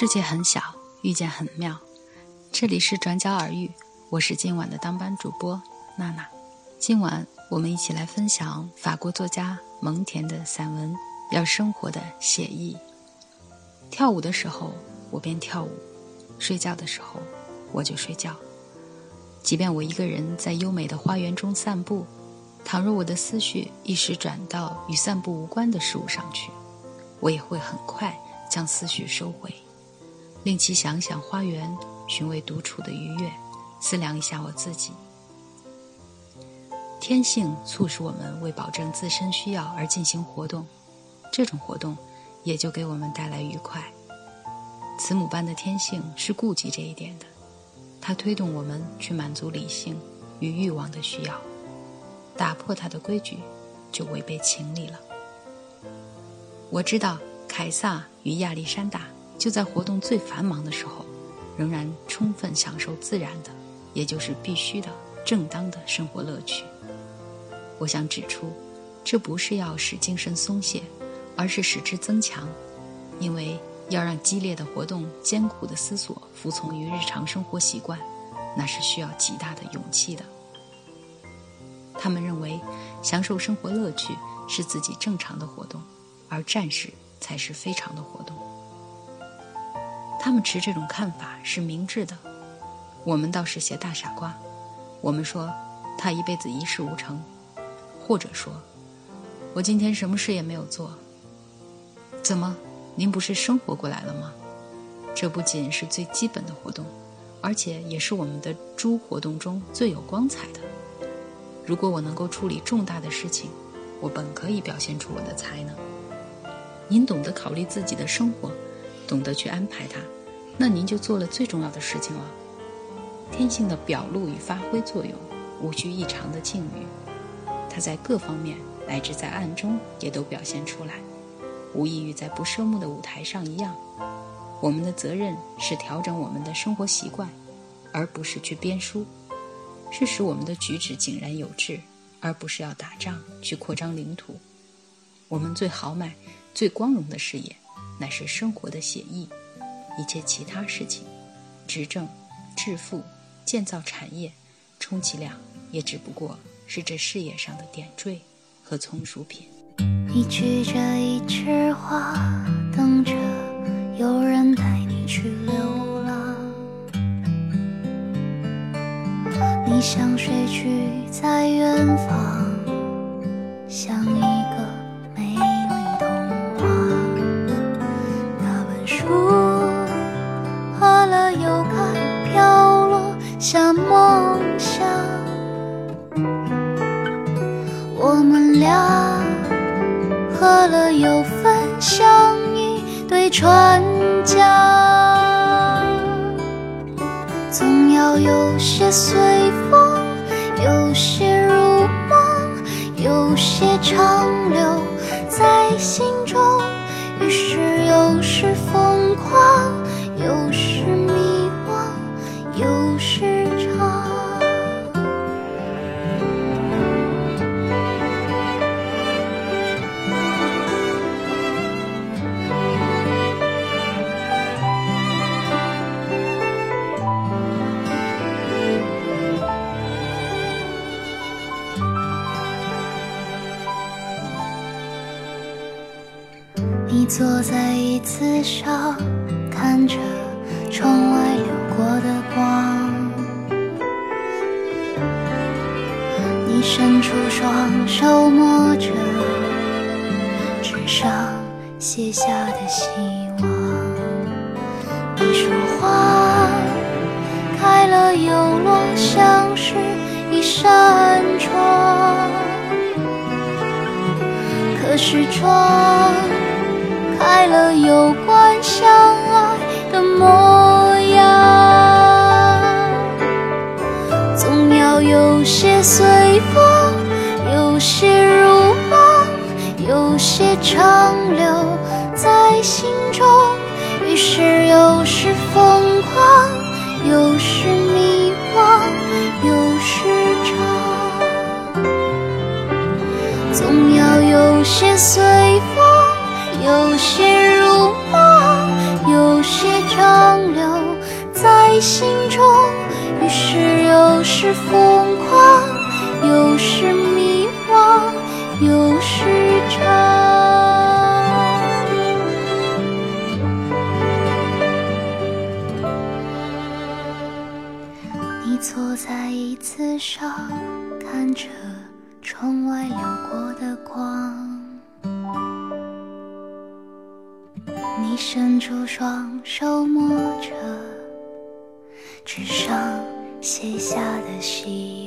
世界很小，遇见很妙。这里是转角耳语，我是今晚的当班主播娜娜。今晚我们一起来分享法国作家蒙田的散文《要生活的写意》。跳舞的时候，我便跳舞；睡觉的时候，我就睡觉。即便我一个人在优美的花园中散步，倘若我的思绪一时转到与散步无关的事物上去，我也会很快将思绪收回。令其想想花园，寻味独处的愉悦，思量一下我自己。天性促使我们为保证自身需要而进行活动，这种活动也就给我们带来愉快。慈母般的天性是顾及这一点的，它推动我们去满足理性与欲望的需要，打破它的规矩，就违背情理了。我知道凯撒与亚历山大。就在活动最繁忙的时候，仍然充分享受自然的，也就是必须的、正当的生活乐趣。我想指出，这不是要使精神松懈，而是使之增强，因为要让激烈的活动、艰苦的思索服从于日常生活习惯，那是需要极大的勇气的。他们认为，享受生活乐趣是自己正常的活动，而战士才是非常的活动。他们持这种看法是明智的，我们倒是些大傻瓜。我们说他一辈子一事无成，或者说，我今天什么事也没有做。怎么，您不是生活过来了吗？这不仅是最基本的活动，而且也是我们的诸活动中最有光彩的。如果我能够处理重大的事情，我本可以表现出我的才能。您懂得考虑自己的生活。懂得去安排它，那您就做了最重要的事情了。天性的表露与发挥作用，无需异常的境遇，它在各方面乃至在暗中也都表现出来，无异于在不设目的舞台上一样。我们的责任是调整我们的生活习惯，而不是去编书；是使我们的举止井然有致，而不是要打仗去扩张领土。我们最豪迈、最光荣的事业。乃是生活的写意，一切其他事情，执政、致富、建造产业，充其量也只不过是这事业上的点缀和从属品。你举着一枝花，等着有人带你去流浪。你像水去在远方，想一。喝了又咖飘落下梦想，我们俩喝了又分享一对船桨，总要有些随风，有些如梦，有些长留惘，有时。你坐在椅子上，看着窗外过的光。你伸出双手摸着纸上写下的希望。你说花开了又落，像是一扇窗。可是窗。开了又关，些随风，有些如梦，有些长留在心中。于是有时疯狂，有时迷惘，有时长，总要有些随风。有些如梦，有些长留。在心中，于是有时疯狂，有时迷惘，又是长。你坐在椅子上，看着窗外流过的光。你伸出双手摸着纸上写下的希望。